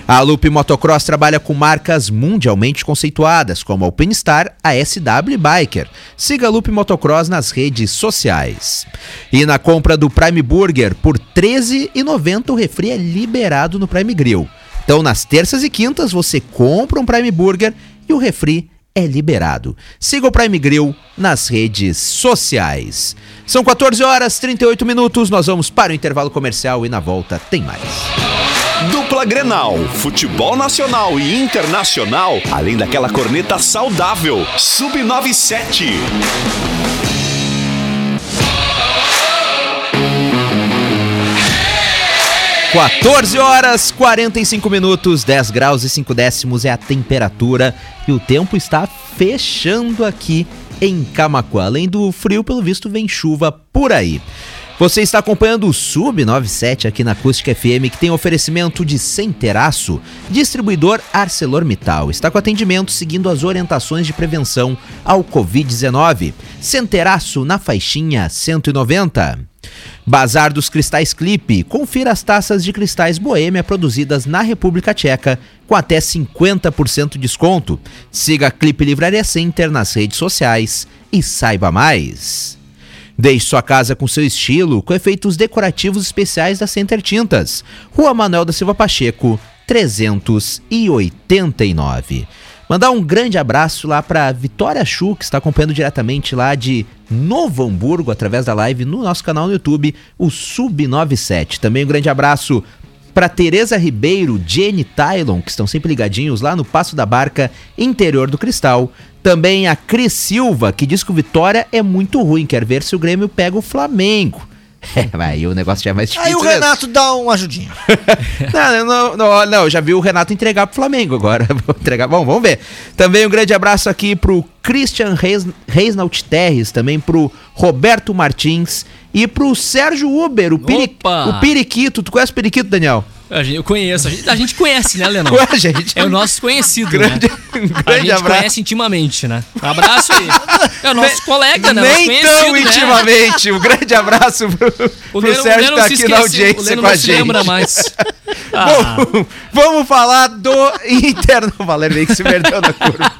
A Loop Motocross trabalha com marcas mundialmente conceituadas, como a Alpinestar, a SW e Biker. Siga a Loop Motocross nas redes sociais. E na compra do Prime Burger, por R$ 13,90 o refri é liberado no Prime Grill. Então, nas terças e quintas, você compra um Prime Burger e o refri é liberado. Siga o Prime Grill nas redes sociais. São 14 horas 38 minutos, nós vamos para o intervalo comercial e na volta tem mais. Dupla Grenal, futebol nacional e internacional, além daquela corneta saudável. Sub97. 14 horas 45 minutos, 10 graus e 5 décimos é a temperatura e o tempo está fechando aqui em Camacuã. Além do frio, pelo visto, vem chuva por aí. Você está acompanhando o Sub 97 aqui na Acústica FM, que tem oferecimento de Centeraço, distribuidor ArcelorMittal. Está com atendimento seguindo as orientações de prevenção ao Covid-19. Centeraço na faixinha 190. Bazar dos Cristais Clipe. Confira as taças de cristais Boêmia produzidas na República Tcheca com até 50% de desconto. Siga a Clipe Livraria Center nas redes sociais e saiba mais. Deixe sua casa com seu estilo com efeitos decorativos especiais da Center Tintas. Rua Manuel da Silva Pacheco, 389. Mandar um grande abraço lá para Vitória Chu, que está acompanhando diretamente lá de Novo Hamburgo, através da live no nosso canal no YouTube, o Sub97. Também um grande abraço para Tereza Ribeiro, Jenny Tylon, que estão sempre ligadinhos lá no Passo da Barca, interior do Cristal. Também a Cris Silva, que diz que o Vitória é muito ruim, quer ver se o Grêmio pega o Flamengo. <laughs> É, mas aí o negócio já é mais difícil. Aí o mesmo. Renato dá uma ajudinha. <laughs> Não, não, não, não, já vi o Renato entregar pro Flamengo agora. <laughs> Vou entregar. Bom, vamos ver. Também um grande abraço aqui pro Christian Reis, Reisnaut Terres, também pro Roberto Martins e pro Sérgio Uber, o, piri, o Periquito. Tu conhece o Periquito, Daniel? A gente- Eu conheço. A gente, a gente conhece, né, Lenão? <laughs> Ué, gente. É o nosso conhecido, Grande, né? um A grande gente abraço. conhece intimamente, né? Um abraço aí. É o nosso colega, né? Nem tão né? intimamente. Um grande abraço pro, O Leno, Sérgio que tá aqui na esquece, o audiência com a gente. lembra mais. Ah, <laughs> Bom, vamos falar do Inter. O Valério meio que se perdeu na curva.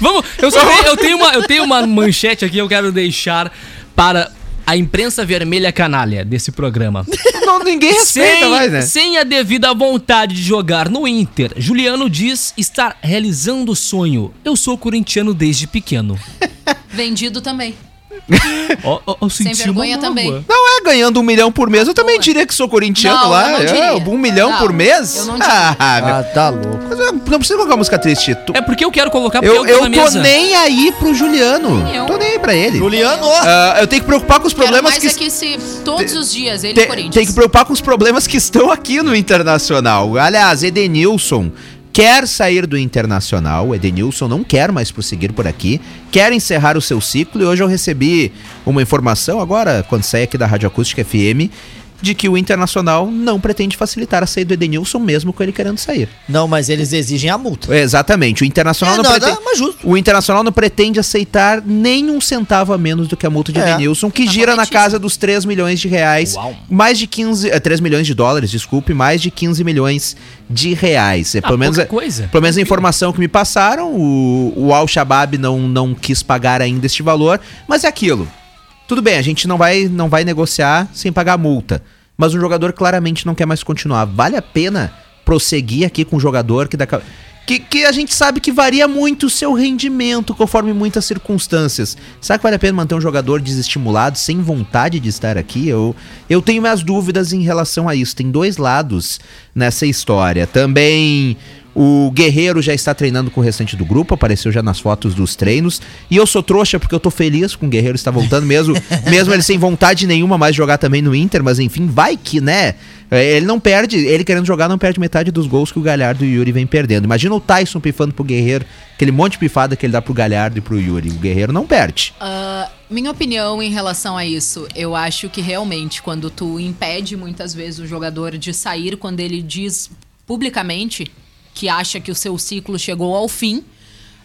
Vamos, eu, só eu, tenho uma, eu tenho uma manchete aqui que eu quero deixar para a imprensa vermelha canalha desse programa. <laughs> Não, ninguém respeita sem, mais, né? sem a devida vontade de jogar no Inter, Juliano diz estar realizando o sonho. Eu sou corintiano desde pequeno. <laughs> Vendido também. Ó, ó, Sem vergonha também. Não é ganhando um milhão por mês. Eu também Boa. diria que sou corintiano Não, lá. eu não É, um milhão Não, por mês? eu não diria. Ah, meu. Ah, tá louco. Não precisa colocar música triste. Tu- É porque eu quero colocar porque eu eu, tô eu na tô mesa. nem aí pro Juliano. Nem. Tô nem aí pra ele. Juliano, Ah, eu tenho que preocupar com os Quero problemas mais que. é que se todos os dias ele e Tem, o Corinthians. tem que preocupar com os problemas que estão aqui no Internacional. Aliás, Edenilson quer sair do Internacional. Edenilson não quer mais prosseguir por aqui. Quer encerrar o seu ciclo. E hoje eu recebi uma informação, agora, quando saí aqui da Rádio Acústica FM, de que o Internacional não pretende facilitar a saída do Edenilson, mesmo com ele querendo sair. Não, mas eles exigem a multa. Exatamente. O Internacional É, não, não, pretende. não, mas justo. O Internacional não pretende aceitar nem um centavo a menos do que a multa de É. Edenilson, que Tá gira na casa dos 3 milhões de reais. Uau. Mais de 15. eh, 3 milhões de dólares, desculpe, mais de 15 milhões de reais. É, pelo, menos, pouca coisa. pelo menos a informação que me passaram, o, o Al-Shabaab não, não quis pagar ainda este valor, mas é aquilo. Tudo bem, a gente não vai, não vai negociar sem pagar multa. Mas o jogador claramente não quer mais continuar. Vale a pena prosseguir aqui com o jogador que daqui. Que, que a gente sabe que varia muito o seu rendimento conforme muitas circunstâncias. Será que vale a pena manter um jogador desestimulado, sem vontade de estar aqui? Eu, eu tenho minhas dúvidas em relação a isso. Tem dois lados nessa história. Também o Guerreiro já está treinando com o restante do grupo, apareceu já nas fotos dos treinos. E eu sou trouxa porque eu tô feliz com o Guerreiro estar voltando, mesmo, <laughs> mesmo ele sem vontade nenhuma mais de jogar também no Inter, mas enfim, vai que, né? É, Ele não perde, ele querendo jogar não perde metade dos gols que o Galhardo e o Yuri vem perdendo. Imagina o Tyson pifando pro Guerreiro, aquele monte de pifada que ele dá pro Galhardo e pro Yuri. O Guerreiro não perde. Ah, minha opinião em relação a isso, eu acho que realmente quando tu impede muitas vezes o jogador de sair quando ele diz publicamente que acha que o seu ciclo chegou ao fim,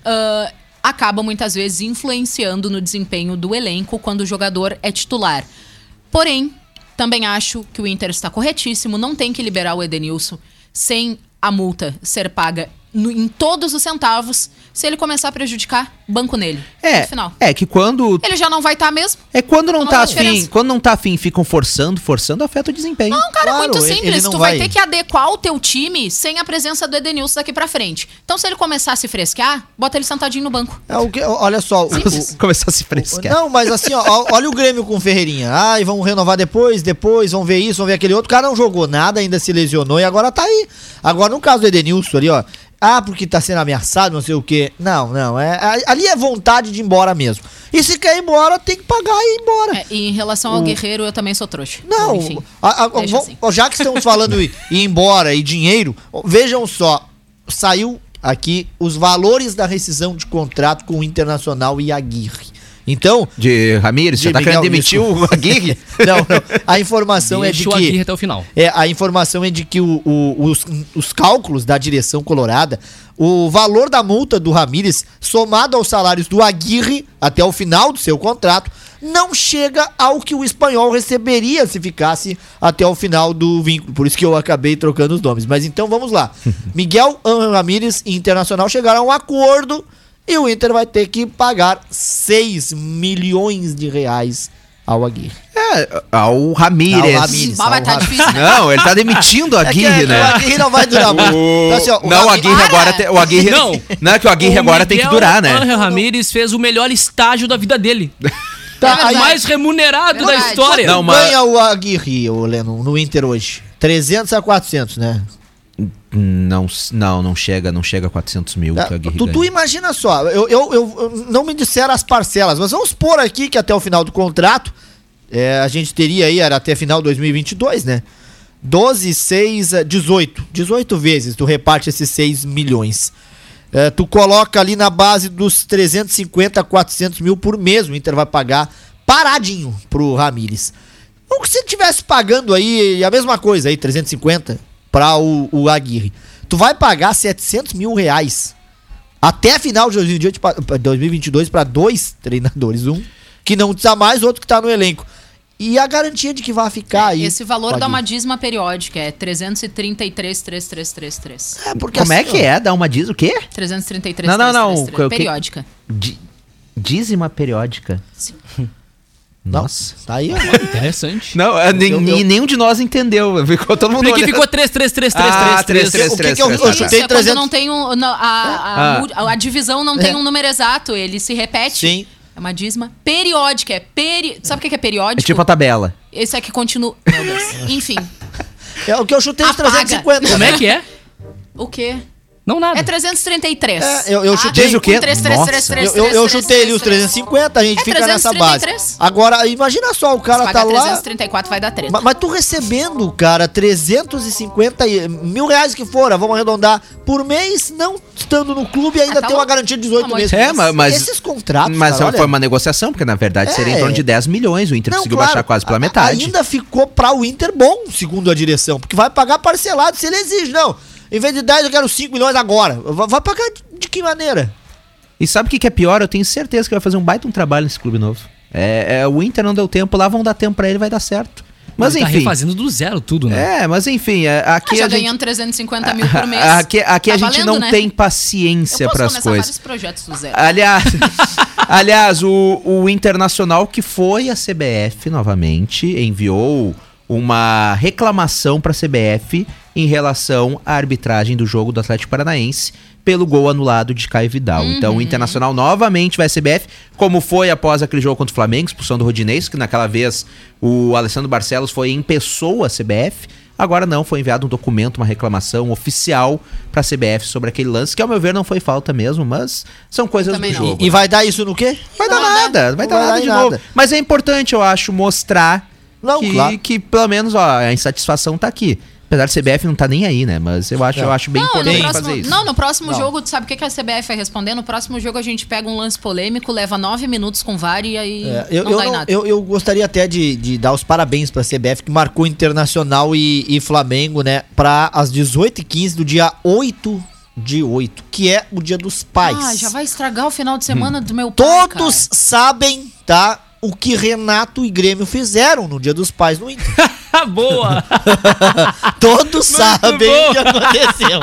ah, acaba muitas vezes influenciando no desempenho do elenco quando o jogador é titular. Porém, também acho que o Inter está corretíssimo, não tem que liberar o Edenilson sem a multa ser paga no- em todos os centavos. Se ele começar a prejudicar, banco nele. É, No final. é que quando Ele já não vai estar mesmo? é quando não Não tá afim, quando não tá afim, ficam forçando, forçando, afeta o desempenho. Não, cara, Claro, é muito ele- simples. tu vai... vai- ter que adequar o teu time sem a presença do Edenilson daqui pra frente. Então, se ele começar a se fresquear, bota ele sentadinho no banco. É o que, olha só, o- o, <laughs> Começar a se frescar. Não, mas assim, ó, olha o Grêmio com o Ferreirinha. Ai, vamos renovar depois, depois, vamos ver isso, vamos ver aquele outro. O cara não jogou nada, ainda se lesionou e agora tá aí. Agora, no caso do Edenilson ali, ó. Ah, porque tá sendo ameaçado, não sei o quê. Não, não. É, a- ali é vontade de ir embora mesmo. E se quer ir embora, tem que pagar e ir embora. É, e em relação ao Guerreiro, eu também sou trouxa. Não, enfim. a- a- assim. já que estamos falando <laughs> ir embora e dinheiro, vejam só, saiu aqui os valores da rescisão de contrato com o Internacional e Aguirre. Então, De Ramires, você tá Miguel, querendo demitir isso. o Aguirre? <laughs> não, não, a <laughs> informação é de Deixa o Aguirre que até o final. é, a informação é de que o- o- os, os cálculos da direção colorada, o valor da multa do Ramírez, somado aos salários do Aguirre até o final do seu contrato, não chega ao que o espanhol receberia se ficasse até o final do vínculo. Por isso que eu acabei trocando os nomes. Mas então vamos lá. <laughs> Miguel Ramírez e Internacional chegaram a um acordo e o Inter vai ter que pagar 6 milhões de reais ao Aguirre. É, ao Ramírez. Ao Ramírez. Mas vai estar Salva. difícil, né? Não, ele tá demitindo o É Aguirre, é que né? O Aguirre não vai durar muito. O- Então, assim, ó, não, o Aguirre- agora tem, o Aguirre Não. não é que o Aguirre O agora tem que Miguel durar, né? Ángel Ramírez fez o melhor estágio da vida dele. <laughs> Tá, É mais remunerado da história. Não, mas- ganha o Aguirre, o Leno, no Inter hoje. 300 a 400, né? Não, não, não chega, não chega a 400 mil que o Aguirre tu, tu imagina só, eu, eu, eu- não me disseram as parcelas, mas vamos supor aqui que até o final do contrato, é, a gente teria aí, era até final de 2022, né? 12, 6, eh, 18. 18 vezes tu reparte esses 6 milhões. É, tu coloca ali na base dos 350 a 400 mil por mês, o Inter vai pagar paradinho pro Ramires. como que você estivesse pagando aí a mesma coisa aí, 350 pra o, o Aguirre. Tu vai pagar 700 mil reais até final de 2028 pra- pra 2022 para dois <laughs> treinadores. Um que não precisa mais, outro que tá no elenco. E a garantia de que vai ficar aí. Esse valor dá uma dízima periódica, é 333,3333. É, porque Como é assim, que ó, é? Dá uma diz o quê? 333, Não, não, não, o que- o que- Periódica. Di- dízima periódica. Sim. <laughs> Nossa. Tá aí, ó. Interessante. Não, é, eu- nenhum de nós entendeu. <laughs> Ficou todo mundo Porque ficou 3, 3, 3, 3, Ah, 3, 3. 3, O que que eu- chutei é quando 300. não tem um, não, a, a, Ah. a divisão não tem É. um número exato, ele se repete. Sim. É uma dízima periódica, é peri... Sabe o que que é periódico? É tipo a tabela. Esse aqui continua... Meu Deus. <laughs> Enfim, É o que eu chutei os Apaga. 350. Como é que é? o quê? Não, nada. É 333. É, eu- eu tá? chutei- Diz o quê? 3, 3, 3. 3, Eu, eu, eu chutei ali os 350, a gente É fica nessa base. 333. Agora, imagina só, o cara Se tá pagar lá. 334 vai dar treta. Ma- Mas, tu recebendo, cara, 350 e- mil reais que fora, vamos arredondar, por mês, não estando no clube, ainda Ah, tá tem uma garantia de 18 Amor meses. de É, mas, mas, Esses contratos, mas cara, foi olha- uma negociação, porque na verdade seria em É. torno de 10 milhões. O Inter Não, conseguiu claro, baixar quase pela metade. Ainda ficou pra o Inter bom, segundo a direção, porque vai pagar parcelado se ele exige. Não, em vez de 10 eu quero 5 milhões agora. Vai, pagar de, de que maneira? E sabe o que, que é pior? Eu tenho certeza que vai fazer um baita um trabalho nesse clube novo. É, é, o Inter não deu tempo, lá vão dar tempo pra ele, vai dar certo. Mas Ele tá enfim. refazendo do zero tudo, né? É, mas enfim, é, Ah, aqui já a gente, ganhando 350 mil por <laughs> mês. aqui, aqui a Tá gente valendo, não né? tem paciência para as coisas. vários projetos do zero. Aliás, <laughs> aliás o, o Internacional que foi a CBF novamente enviou uma reclamação para a CBF em relação à arbitragem do jogo do Atlético Paranaense pelo gol anulado de Caio Vidal. Então o Internacional novamente vai à CBF, como foi após aquele jogo contra o Flamengo, expulsão do Rodinês, que naquela vez o Alessandro Barcelos foi em pessoa à CBF. Agora não, foi enviado um documento, uma reclamação oficial para a CBF sobre aquele lance, que ao meu ver não foi falta mesmo, mas são coisas Também do não. jogo. E, e vai dar isso no quê? Vai dar Nada. nada, vai dar vai nada de em novo. nada. Mas é importante, eu acho, mostrar Não, que, claro. que pelo menos ó, a insatisfação tá aqui. Apesar de CBF não tá nem aí, né? Mas eu acho, eu acho bem Não, importante próximo, fazer isso. não, no próximo Não. jogo, tu sabe o que, que a CBF vai responder? No próximo jogo a gente pega um lance polêmico, leva nove minutos com VAR e aí É, eu, não eu dá em não- nada. eu- eu gostaria até de, de dar os parabéns pra CBF, que marcou Internacional e, e Flamengo, né? Pra as 18h15 do dia 8 de 8, que é o dia dos pais. Ah, já vai estragar o final de semana do meu pai, Todos sabem, tá? O que Renato e Grêmio fizeram no dia dos pais no Inter. <laughs> <laughs> Boa! <laughs> Todos sabem bom. o que aconteceu.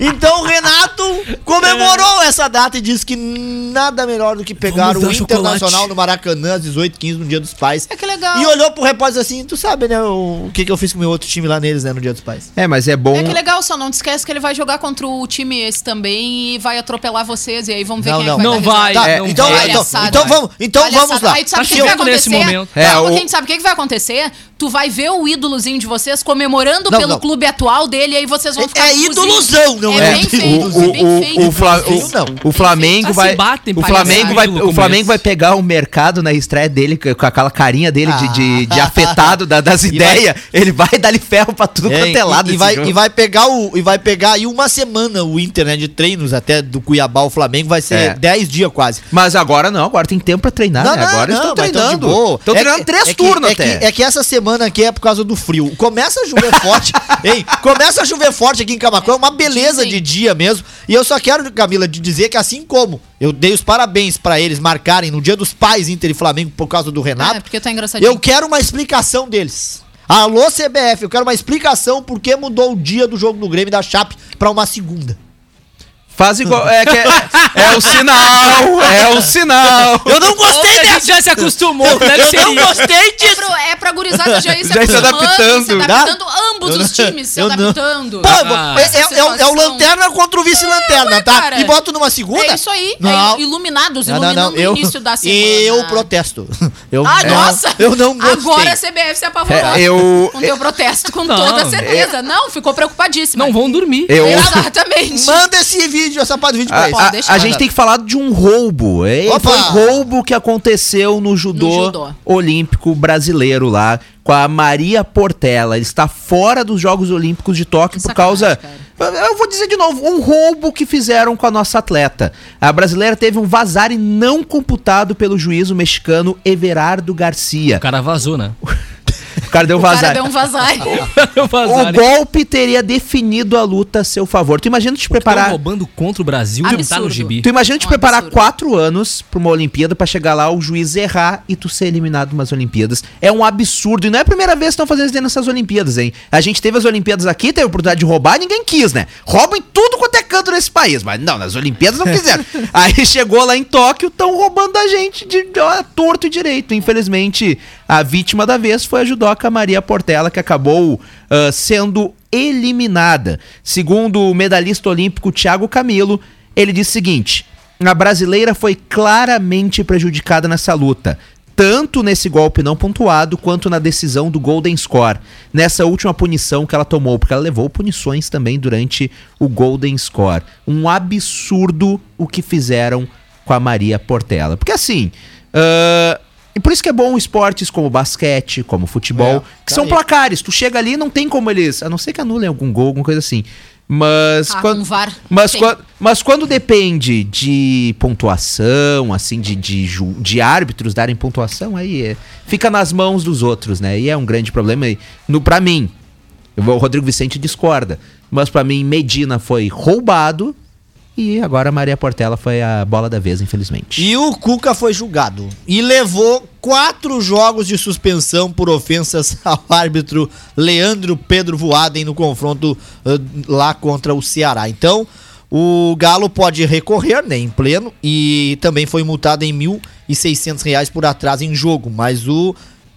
Então o Renato comemorou essa data e disse que nada melhor do que pegar Vamos o Internacional chocolate. no Maracanã às 18h15 no dia dos pais. É que legal. E olhou pro repórter assim, tu sabe, né, o, o que, que eu fiz com o meu outro time lá neles, né, no dia dos pais. É, mas é bom. É que legal, só não te esquece que ele vai jogar contra o time esse também e vai atropelar vocês e aí vamos ver Não, quem não. é que vai Não vai. Tá, não então, vai. então, Palhaçada. então vamos, então Palhaçada. vamos lá. Aí tu sabe o Tá que, que vai chegando nesse acontecer? momento. É, Não, o- quem sabe o que, que vai acontecer? Tu vai ver o ídolozinho de vocês comemorando Não, pelo não. clube atual dele e aí vocês vão É- ficar é buzinhos. idolosão, não é? é? bem O- feito, o, bem o, feito. o, Fla- não. o, o Flamengo se vai. batem, o Flamengo vai, o Flamengo vai pegar o mercado na estreia dele com aquela carinha dele de, de, de Ah. <laughs> afetado da- das ideias. Ele vai dar-lhe ferro pra tudo É, quanto é lado e, e vai, jogo. e vai pegar o e vai pegar aí uma semana o Inter, né, de treinos até do Cuiabá ao Flamengo, vai ser É. 10 dias quase. Mas agora não, agora tem tempo pra treinar, né? Agora estão mas tão de treinando. Estão É treinando três é turnos é até. é que essa semana aqui é por causa do frio. Começa a chover forte, <laughs> hein? Começa a chover forte aqui em Camacuã, é uma beleza de dia mesmo. E eu só quero, Camila, dizer que assim como eu dei os parabéns pra eles marcarem no dia dos pais Inter e Flamengo por causa do Ah, Renato, é porque tá engraçadinho. eu quero uma explicação deles. Alô, CBF, eu quero uma explicação por que mudou o dia do jogo do Grêmio da Chape pra uma segunda. Faz igual. É, que é, é o sinal! É o sinal! Eu não gostei a gente dessa! já se acostumou, Eu, deve eu ser não isso. gostei É disso! pro, é pra gurizada já ir se Já se acostumando, adaptando, se tá? adaptando, ambos Eu os times se adaptando. Pô, Ah. é, é- é o- é lanterna contra o vice-lanterna, tá? cara. E boto numa segunda? É isso aí, Não. é iluminados, Não, não, iluminando não. Eu, o início da semana. eu protesto. <laughs> Eu Ah, nossa! Eu não gostei. Agora a CBF se apavorou. É, eu- Com teu protesto, com Não, toda certeza. Não, ficou preocupadíssima. Não vão dormir. Eu, Exatamente. Manda esse vídeo, essa parte do vídeo a, pra eles. Pode a- a gente tem que falar de um roubo. É, Opa! foi roubo que aconteceu no judô, No judô. olímpico brasileiro lá com a Maria Portela. Ele está fora dos Jogos Olímpicos de Tóquio Que por causa. sacanagem, Eu vou dizer de novo, um roubo que fizeram com a nossa atleta. A brasileira teve um vazare não computado pelo juízo mexicano Everardo Garcia. O cara vazou, né? <laughs> cara deu O cara vazar. deu um vazar. <laughs> O vazar. golpe teria definido a luta a seu favor. Tu imagina te preparar. roubando contra o Brasil e tá no gibi. Tu imagina te Um preparar absurdo. quatro anos pra uma Olimpíada pra chegar lá, o juiz errar e tu ser eliminado umas Olimpíadas. É um absurdo. E não é a primeira vez que estão fazendo isso dentro dessas Olimpíadas, hein? A gente teve as Olimpíadas aqui, teve a oportunidade de roubar, ninguém quis, né? Roubam em tudo quanto é canto nesse país. Mas não, nas Olimpíadas não quiseram. <laughs> Aí chegou lá em Tóquio, estão roubando a gente de, de ó, torto e direito. Infelizmente, a vítima da vez foi a judoca Maria Portela, que acabou ah, sendo eliminada. Segundo o medalhista olímpico Thiago Camilo, ele disse o seguinte: a brasileira foi claramente prejudicada nessa luta. Tanto nesse golpe não pontuado, quanto na decisão do Golden Score. Nessa última punição que ela tomou, porque ela levou punições também durante o Golden Score. Um absurdo o que fizeram com a Maria Portela. Porque assim. ah, e por isso que é bom esportes como basquete, como futebol, É, que tá são aí. placares. Tu chega ali não tem como eles. A não ser que anulem algum gol, alguma coisa assim. Mas. Ah, quando, VAR mas, tem. quan- mas quando depende de pontuação, assim, de, de, ju- de árbitros darem pontuação, aí é- fica nas mãos dos outros, né? E é um grande problema. E No, pra mim, o Rodrigo Vicente discorda, mas pra mim, Medina foi roubado e agora a Maria Portela foi a bola da vez, infelizmente. E o Cuca foi julgado e levou quatro jogos de suspensão por ofensas <laughs> ao árbitro Leandro Pedro Voaden no confronto eh, lá contra o Ceará. Então, o Galo pode recorrer, né, em pleno, e também foi multado em 1.600 reais por atraso em jogo, mas o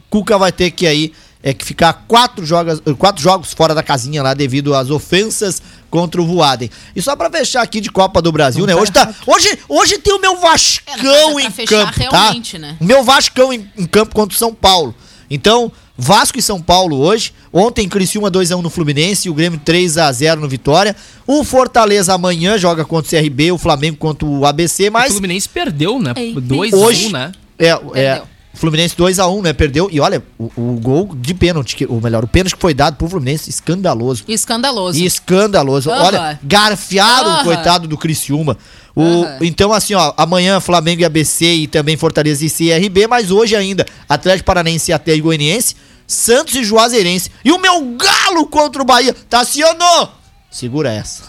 Cuca vai ter que aí é que ficar quatro jogos, quatro jogos fora da casinha lá devido às ofensas contra o Voaden. E só pra fechar aqui de Copa do Brasil, né? Hoje tá, hoje, hoje tem o meu É, Vascão é pra em fechar campo, realmente, tá? né? O meu Vascão em, em campo contra o São Paulo. Então, Vasco e São Paulo hoje. Ontem, Criciúma 2x1 no Fluminense, o Grêmio 3x0 no Vitória. O Fortaleza amanhã joga contra o CRB, o Flamengo contra o ABC, O mas Fluminense perdeu, né? Ei, 2 hoje a 1, né? é, é Perdeu. Fluminense 2x1, né? Perdeu. E olha, o, o gol de pênalti, que- ou melhor, o pênalti que foi dado pro Fluminense, escandaloso. Escandaloso. E escandaloso. Aham. Olha, garfiaram o Aham. coitado do Criciúma. O, Aham. Então, assim, ó, amanhã Flamengo e ABC e também Fortaleza e CRB, mas hoje ainda Atlético Paranense e até Goianiense, Santos e Juazeirense. E o meu galo contra o Bahia. Tassiano! Segura essa.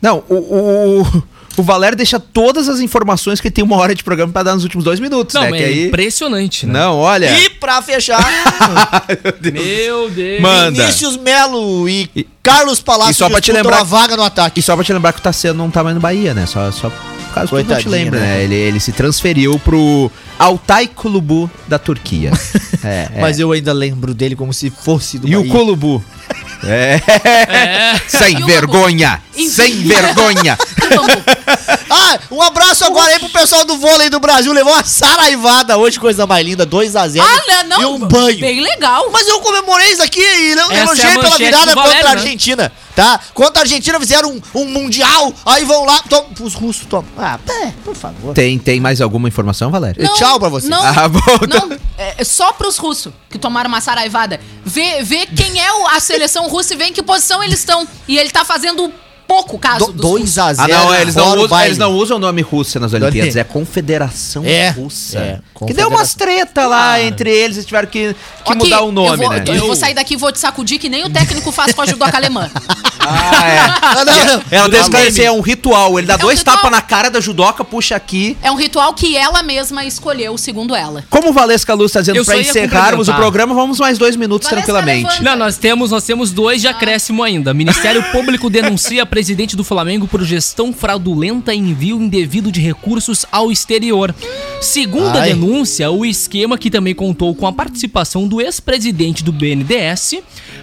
Não, o, o, o Valério deixa todas as informações que ele tem uma hora de programa pra dar nos últimos dois minutos, Não, né? mas Que é aí... impressionante, né? Não, olha. E pra fechar, <laughs> Meu Deus. Manda. Vinícius Melo e, Carlos Palácio e só pra te disputam lembrar- a vaga no ataque. E só pra te lembrar que o Tassiano não tá mais no Bahia, né? Só, só por causa que tu não te Coitadinho, lembra, né? né? Ele, ele se transferiu pro Altay Kulubu da Turquia. <laughs> é, é. Mas eu ainda lembro dele como se fosse do E o Bahia. Kulubu? <laughs> É. Sem E o vergonha! Sem vergonha! <laughs> Ah, um abraço agora aí pro pessoal do vôlei do Brasil. Levou uma saraivada hoje, coisa mais linda. 2x0. Olha, não. E um banho. Bem legal. Mas eu comemorei isso aqui e é elogiei pela manchete virada do contra Valério, a né? Argentina, tá? Contra a Argentina fizeram um, um mundial, aí vão lá, tom, os russos tomam. Ah, pé, por favor. Tem, tem mais alguma informação, Valério? Não. Tchau pra você. Não, Ah, bom, então- não é é só pros russos que tomaram uma saraivada. Vê, vê quem é o- a seleção russa e vê em que posição eles estão. E ele tá fazendo pouco caso dos russos. 2x0. Ah, não, eles não, usam, eles não usam o nome Rússia nas Olimpíadas, é Confederação É, Russa. é, que deu umas treta lá entre eles, eles tiveram que, que Aqui, mudar o nome, eu vou, né? Eu vou sair daqui e vou te sacudir que nem o técnico faz com a judoca alemã. <laughs> Ah, é. Ah, não, não. Ela que esclarecer, é um ritual. Ele dá É um dois tapas na cara da judoca, puxa aqui. É um ritual que ela mesma escolheu, segundo ela. Como o Valesca Luz está dizendo, Eu ia encerrarmos o programa, vamos mais dois minutos Valesca, tranquilamente. levanta. Não, nós temos, nós temos dois de acréscimo ainda. Ministério <laughs> Público denuncia presidente do Flamengo por gestão fraudulenta e envio indevido de recursos ao exterior. Segundo a Ai. denúncia, o esquema que também contou com a participação do ex-presidente do BNDES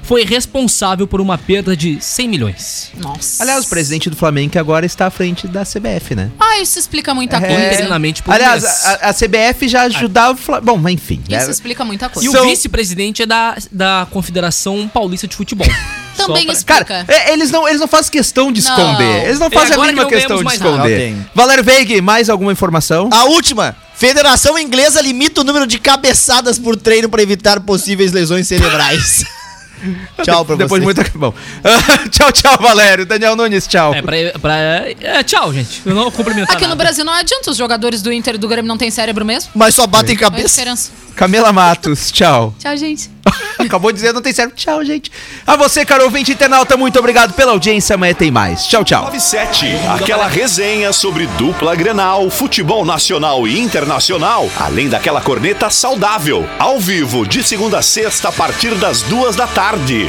foi responsável por uma perda de 100 milhões. Nossa. Aliás, o presidente do Flamengo que agora está à frente da CBF, né? Ah, isso explica muita É. coisa. Interinamente por um Aliás, a, a CBF já ajudava o Flamengo. Bom, mas enfim. Isso né? explica muita coisa. E São- o vice-presidente é da, da Confederação Paulista de Futebol. <laughs> Também explica. Cara, é, eles não, eles não fazem questão de Não. esconder. Eles não É fazem a mínima questão de esconder. Valério Veig, mais alguma informação? A última. Federação Inglesa limita o número de cabeçadas por treino para evitar possíveis lesões cerebrais. <laughs> tchau pra Depois você. de muita. <laughs> Bom. <laughs> tchau, tchau, Valério. Daniel Nunes, tchau. É, pra, pra- é, tchau, gente. Eu não vou cumprimentar Aqui no nada. Brasil não adianta, os jogadores do Inter e do Grêmio não têm cérebro mesmo. Mas só batem a cabeça. Camila Matos, tchau. Tchau, gente. Acabou de dizer, não tem certo. Tchau, gente. A você, caro ouvinte internauta, muito obrigado pela audiência. Amanhã tem mais. Tchau, tchau. 97, aquela resenha sobre dupla Grenal, futebol nacional e internacional, além daquela corneta saudável, ao vivo, de segunda a sexta, a partir das duas da tarde.